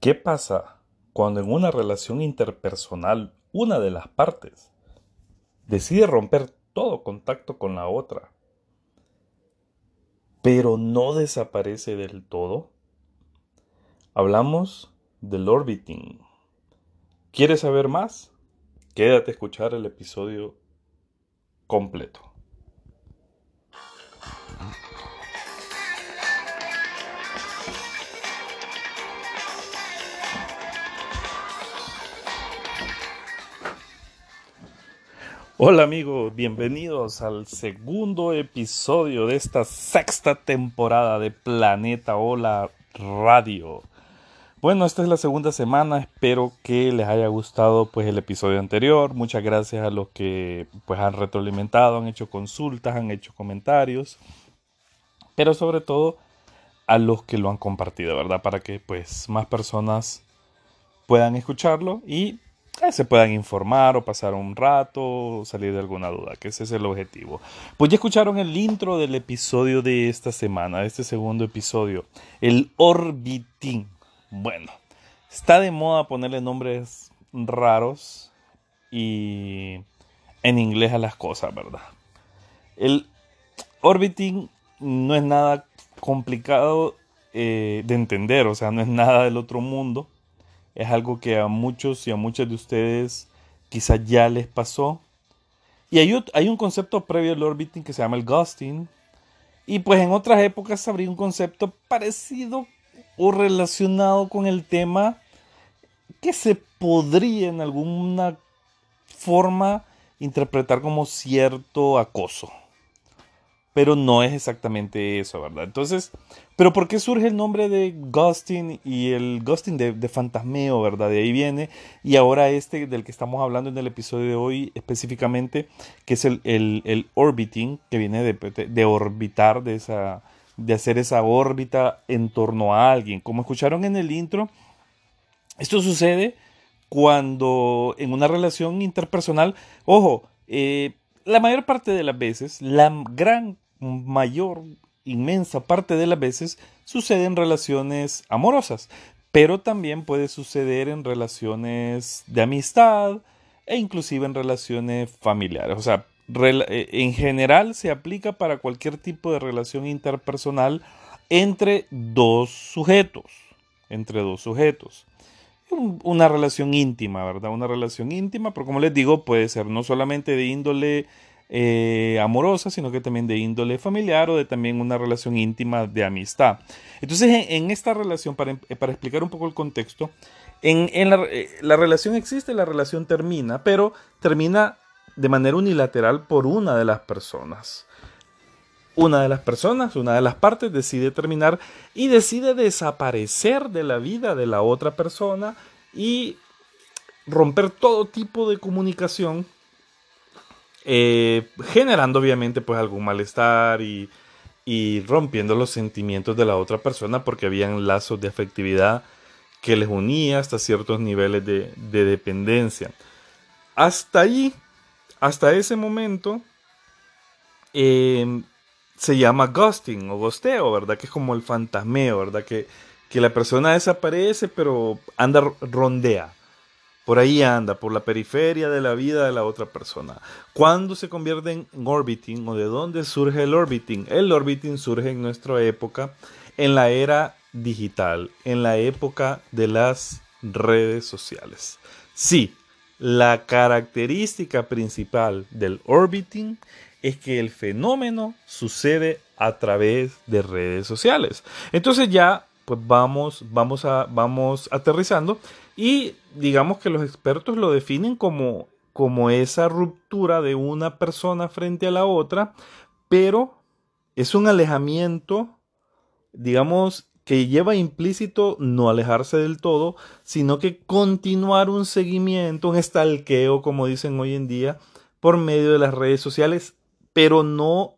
¿Qué pasa cuando en una relación interpersonal una de las partes decide romper todo contacto con la otra, pero no desaparece del todo? Hablamos del orbiting. ¿Quieres saber más? Quédate a escuchar el episodio completo. Hola amigos, bienvenidos al segundo episodio de esta sexta temporada de Planeta Hola Radio. Bueno, esta es la segunda semana, espero que les haya gustado pues el episodio anterior. Muchas gracias a los que pues han retroalimentado, han hecho consultas, han hecho comentarios, pero sobre todo a los que lo han compartido, ¿verdad? Para que pues más personas puedan escucharlo y se puedan informar o pasar un rato o salir de alguna duda, que ese es el objetivo. Pues ya escucharon el intro del episodio de esta semana, de este segundo episodio, el orbiting. Bueno, está de moda ponerle nombres raros y en inglés a las cosas, ¿verdad? El orbiting no es nada complicado eh, de entender, o sea, no es nada del otro mundo es algo que a muchos y a muchas de ustedes quizás ya les pasó. Y hay, hay un concepto previo al orbiting que se llama el ghosting. Y pues en otras épocas habría un concepto parecido o relacionado con el tema que se podría en alguna forma interpretar como cierto acoso pero no es exactamente eso, ¿verdad? Entonces, pero ¿por qué surge el nombre de ghosting y el ghosting de, fantasmeo, ¿verdad? De ahí viene. Y ahora este del que estamos hablando en el episodio de hoy específicamente, que es el, el, orbiting, que viene de, de, orbitar, de, esa, de hacer esa órbita en torno a alguien. Como escucharon en el intro, esto sucede cuando en una relación interpersonal, ojo, eh, la mayor parte de las veces, la gran mayor, inmensa parte de las veces, sucede en relaciones amorosas, pero también puede suceder en relaciones de amistad e inclusive en relaciones familiares. O sea, eh, en general se aplica para cualquier tipo de relación interpersonal entre dos sujetos, entre dos sujetos una relación íntima, ¿verdad? Una relación íntima, pero como les digo, puede ser no solamente de índole eh, amorosa, sino que también de índole familiar o de también una relación íntima de amistad. Entonces, en, esta relación, para, para, explicar un poco el contexto, en la, eh, la relación existe, la relación termina, pero termina de manera unilateral por una de las personas una de las personas, una de las partes decide terminar y decide desaparecer de la vida de la otra persona y romper todo tipo de comunicación, eh, generando obviamente pues algún malestar y, rompiendo los sentimientos de la otra persona porque habían lazos de afectividad que les unía hasta ciertos niveles de, dependencia. Hasta ahí, hasta ese momento, eh, se llama ghosting o gosteo, ¿verdad? Que es como el fantasmeo, ¿verdad? Que, que la persona desaparece pero anda, rondea. Por ahí anda, por la periferia de la vida de la otra persona. ¿Cuándo se convierte en orbiting o de dónde surge el orbiting? El orbiting surge en nuestra época, en la era digital, en la época de las redes sociales. Sí, la característica principal del orbiting es que el fenómeno sucede a través de redes sociales. Entonces ya pues vamos, vamos, a, vamos aterrizando y digamos que los expertos lo definen como, como esa ruptura de una persona frente a la otra, pero es un alejamiento, digamos, que lleva implícito no alejarse del todo, sino que continuar un seguimiento, un estalqueo, como dicen hoy en día, por medio de las redes sociales pero no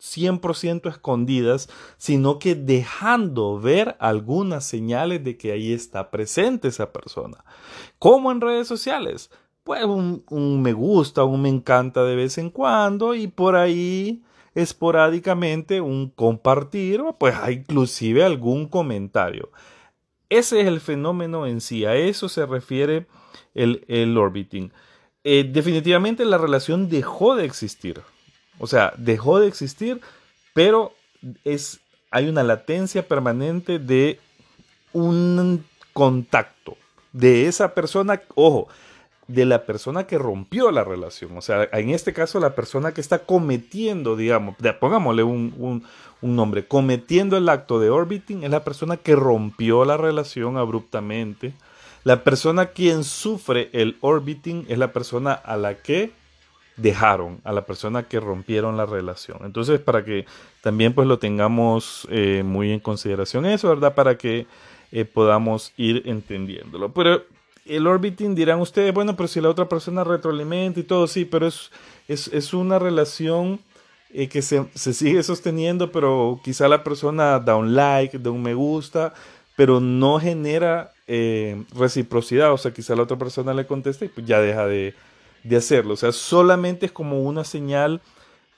100% escondidas, sino que dejando ver algunas señales de que ahí está presente esa persona. ¿Cómo en redes sociales? Pues un, me gusta, un me encanta de vez en cuando y por ahí esporádicamente un compartir o pues inclusive algún comentario. Ese es el fenómeno en sí, a eso se refiere el, el orbiting. Eh, definitivamente la relación dejó de existir. O sea, dejó de existir, pero es, hay una latencia permanente de un contacto de esa persona, ojo, de la persona que rompió la relación. O sea, en este caso la persona que está cometiendo, digamos, pongámosle un, un, nombre, cometiendo el acto de orbiting es la persona que rompió la relación abruptamente. La persona quien sufre el orbiting es la persona a la que dejaron, a la persona que rompieron la relación. Entonces, para que también pues lo tengamos eh, muy en consideración eso, ¿verdad? Para que eh, podamos ir entendiéndolo. Pero el orbiting dirán ustedes, bueno, pero si la otra persona retroalimenta y todo, sí, pero es, es, una relación eh, que se, sigue sosteniendo, pero quizá la persona da un like, da un me gusta, pero no genera reciprocidad, o sea, quizá la otra persona le contesta y pues ya deja de, de hacerlo, o sea, solamente es como una señal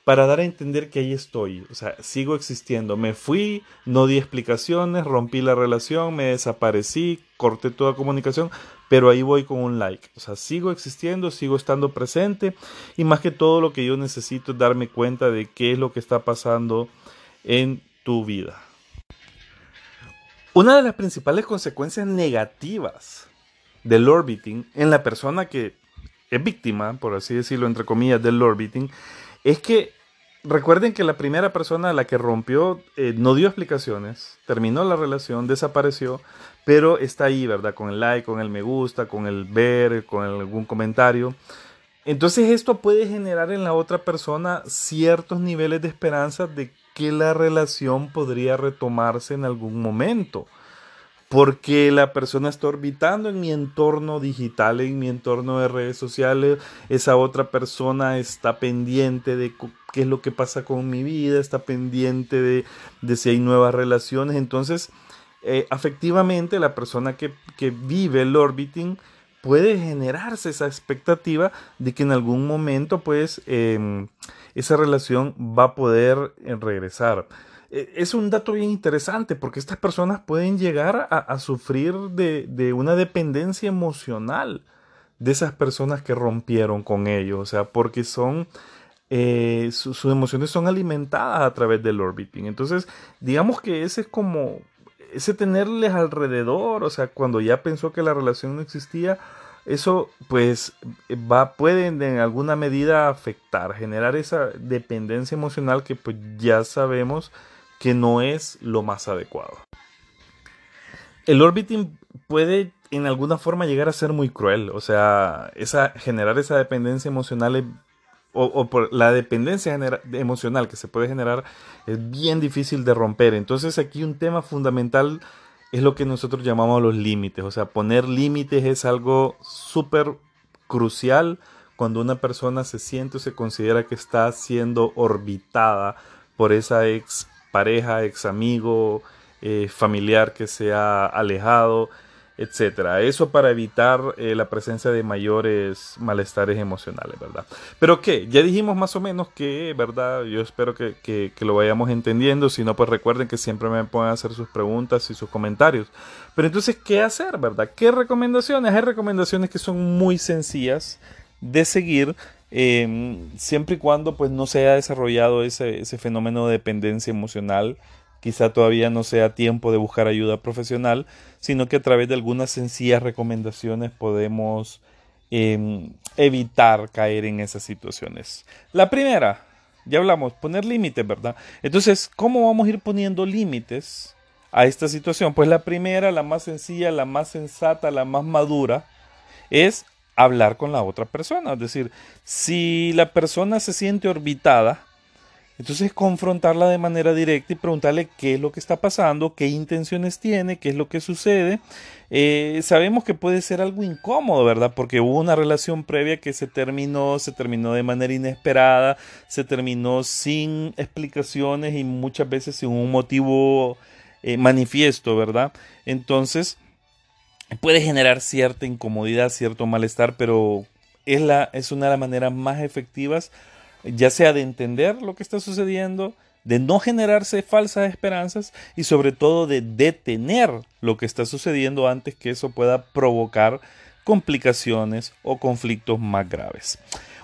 para dar a entender que ahí estoy, o sea, sigo existiendo. Me fui, no di explicaciones, rompí la relación, me desaparecí, corté toda comunicación, pero ahí voy con un like. O sea, sigo existiendo, sigo estando presente y más que todo lo que yo necesito es darme cuenta de qué es lo que está pasando en tu vida. Una de las principales consecuencias negativas del orbiting en la persona que es víctima, por así decirlo, entre comillas, del orbiting, es que recuerden que la primera persona a la que rompió eh, no dio explicaciones, terminó la relación, desapareció, pero está ahí, ¿verdad? Con el like, con el me gusta, con el ver, con algún comentario. Entonces esto puede generar en la otra persona ciertos niveles de esperanza de que la relación podría retomarse en algún momento porque la persona está orbitando en mi entorno digital, en mi entorno de redes sociales, esa otra persona está pendiente de qué es lo que pasa con mi vida, está pendiente de, si hay nuevas relaciones, entonces eh, afectivamente la persona que, que, vive el orbiting puede generarse esa expectativa de que en algún momento pues em, esa relación va a poder eh, regresar. E, es un dato bien interesante porque estas personas pueden llegar a, sufrir de, una dependencia emocional de esas personas que rompieron con ellos, o sea, porque son, eh, sus emociones son alimentadas a través del orbiting. Entonces, digamos que ese es como, ese tenerles alrededor, o sea, cuando ya pensó que la relación no existía, eso pues va, puede en alguna medida afectar, generar esa dependencia emocional que pues ya sabemos que no es lo más adecuado. El orbiting puede en alguna forma llegar a ser muy cruel, o sea, esa, generar esa dependencia emocional o, por la dependencia emocional que se puede generar es bien difícil de romper. Entonces aquí un tema fundamental es lo que nosotros llamamos los límites, o sea, poner límites es algo súper crucial cuando una persona se siente o se considera que está siendo orbitada por esa ex pareja, ex amigo, eh, familiar que se ha alejado, etcétera. Eso para evitar eh, la presencia de mayores malestares emocionales, ¿verdad? Pero qué, ya dijimos más o menos que, ¿verdad? Yo espero que, que, lo vayamos entendiendo. Si no, pues recuerden que siempre me pueden hacer sus preguntas y sus comentarios. Pero entonces, ¿qué hacer, verdad? ¿Qué recomendaciones? Hay recomendaciones que son muy sencillas de seguir Em, siempre y cuando pues no se haya desarrollado ese, fenómeno de dependencia emocional, quizá todavía no sea tiempo de buscar ayuda profesional, sino que a través de algunas sencillas recomendaciones podemos em, evitar caer en esas situaciones. La primera, ya hablamos, poner límites, ¿verdad? Entonces, ¿cómo vamos a ir poniendo límites a esta situación? Pues la primera, la más sencilla, la más sensata, la más madura, es hablar con la otra persona. Es decir, si la persona se siente orbitada, entonces confrontarla de manera directa y preguntarle qué es lo que está pasando, qué intenciones tiene, qué es lo que sucede. Eh, sabemos que puede ser algo incómodo, ¿verdad? Porque hubo una relación previa que se terminó, se terminó de manera inesperada, se terminó sin explicaciones y muchas veces sin un motivo eh, manifiesto, ¿verdad? Entonces, puede generar cierta incomodidad, cierto malestar, pero es, la, es una de las maneras más efectivas, ya sea de entender lo que está sucediendo, de no generarse falsas esperanzas y sobre todo de detener lo que está sucediendo antes que eso pueda provocar complicaciones o conflictos más graves.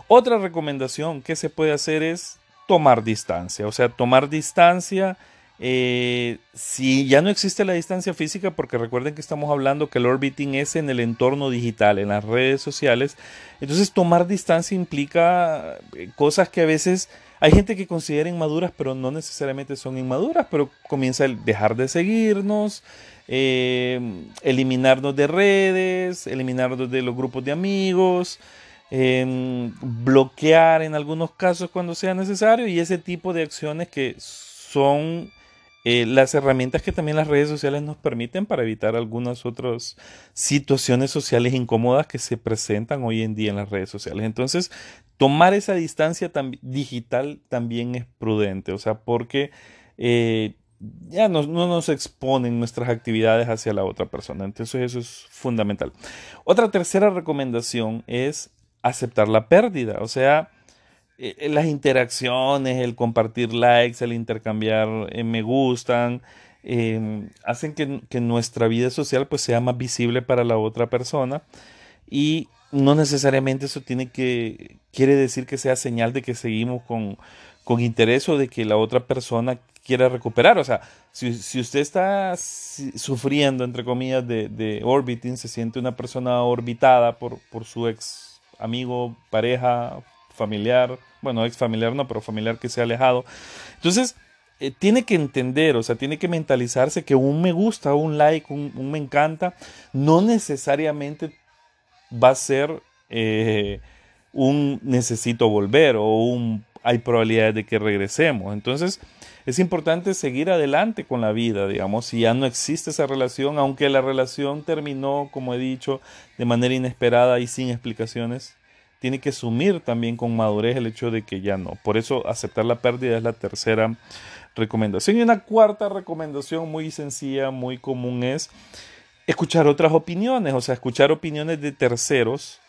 Otra recomendación que se puede hacer es tomar distancia, o sea, tomar distancia eh, si ya no existe la distancia física, porque recuerden que estamos hablando que el orbiting es en el entorno digital, en las redes sociales, entonces tomar distancia implica eh, cosas que a veces hay gente que considera inmaduras, pero no necesariamente son inmaduras, pero comienza a dejar de seguirnos, eh, eliminarnos de redes, eliminarnos de los grupos de amigos, bloquear en algunos casos cuando sea necesario y ese tipo de acciones que son eh, las herramientas que también las redes sociales nos permiten para evitar algunas otras situaciones sociales incómodas que se presentan hoy en día en las redes sociales. Entonces, tomar esa distancia digital también es prudente, o sea, porque eh, ya no, no, nos exponen nuestras actividades hacia la otra persona. Entonces, eso es fundamental. Otra tercera recomendación es aceptar la pérdida, o sea, eh, las interacciones, el compartir likes, el intercambiar eh, me gustan, em, hacen que, nuestra vida social pues sea más visible para la otra persona y no necesariamente eso tiene que, quiere decir que sea señal de que seguimos con, con interés o de que la otra persona quiera recuperar. O sea, si, si usted está sufriendo, entre comillas, de, de, orbiting, se siente una persona orbitada por, por su ex amigo, pareja, familiar, bueno, ex familiar no, pero familiar que se ha alejado. Entonces, eh, tiene que entender, o sea, tiene que mentalizarse que un me gusta, un like, un, me encanta, no necesariamente va a ser eh, un necesito volver o un hay probabilidades de que regresemos. Entonces, es importante seguir adelante con la vida, digamos, si ya no existe esa relación, aunque la relación terminó, como he dicho, de manera inesperada y sin explicaciones, tiene que asumir también con madurez el hecho de que ya no. Por eso aceptar la pérdida es la tercera recomendación. Y una cuarta recomendación muy sencilla, muy común es escuchar otras opiniones, o sea, escuchar opiniones de terceros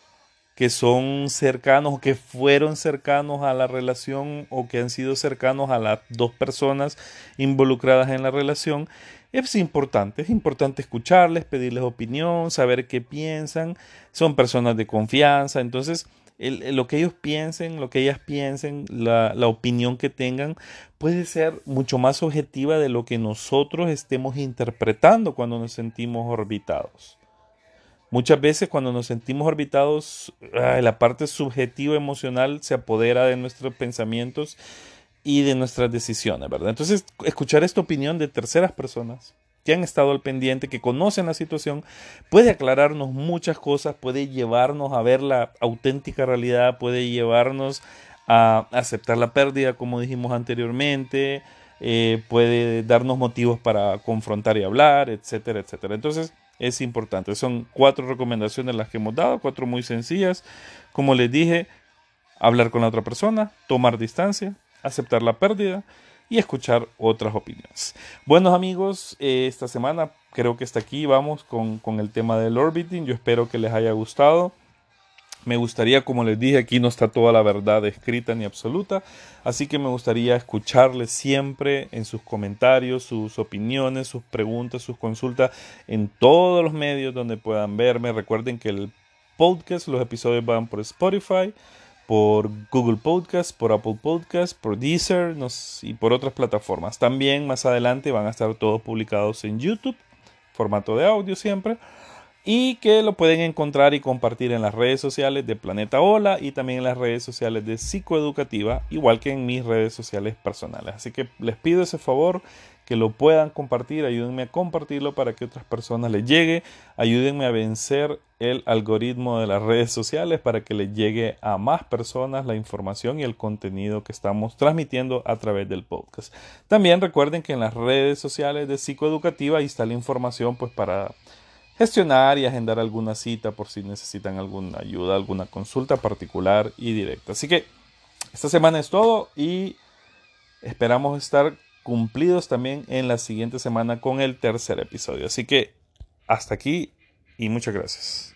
que son cercanos o que fueron cercanos a la relación o que han sido cercanos a las dos personas involucradas en la relación. Es importante, es importante escucharles, pedirles opinión, saber qué piensan. Son personas de confianza, entonces lo que ellos piensen, lo que ellas piensen, la, la opinión que tengan, puede ser mucho más objetiva de lo que nosotros estemos interpretando cuando nos sentimos orbitados. Muchas veces cuando nos sentimos orbitados, la parte subjetiva emocional se apodera de nuestros pensamientos y de nuestras decisiones, ¿verdad? Entonces, escuchar esta opinión de terceras personas que han estado al pendiente, que conocen la situación, puede aclararnos muchas cosas, puede llevarnos a ver la auténtica realidad, puede llevarnos a aceptar la pérdida, como dijimos anteriormente, eh, puede darnos motivos para confrontar y hablar, etcétera, etcétera. Entonces es importante. Son cuatro recomendaciones las que hemos dado, cuatro muy sencillas. Como les dije, hablar con la otra persona, tomar distancia, aceptar la pérdida y escuchar otras opiniones. Buenos amigos, eh, esta semana creo que hasta aquí vamos con, con el tema del orbiting. Yo espero que les haya gustado. Me gustaría, como les dije, aquí no está toda la verdad escrita ni absoluta, así que me gustaría escucharles siempre en sus comentarios, sus opiniones, sus preguntas, sus consultas en todos los medios donde puedan verme. Recuerden que el podcast, los episodios van por Spotify, por Google Podcast, por Apple Podcast, por Deezer y por otras plataformas. También más adelante van a estar todos publicados en YouTube, formato de audio siempre, y que lo pueden encontrar y compartir en las redes sociales de Planeta Hola y también en las redes sociales de Psicoeducativa, igual que en mis redes sociales personales. Así que les pido ese favor que lo puedan compartir, ayúdenme a compartirlo para que otras personas les llegue, ayúdenme a vencer el algoritmo de las redes sociales para que les llegue a más personas la información y el contenido que estamos transmitiendo a través del podcast. También recuerden que en las redes sociales de psicoeducativa ahí está la información pues para gestionar y agendar alguna cita por si necesitan alguna ayuda, alguna consulta particular y directa. Así que esta semana es todo y esperamos estar cumplidos también en la siguiente semana con el tercer episodio. Así que hasta aquí y muchas gracias.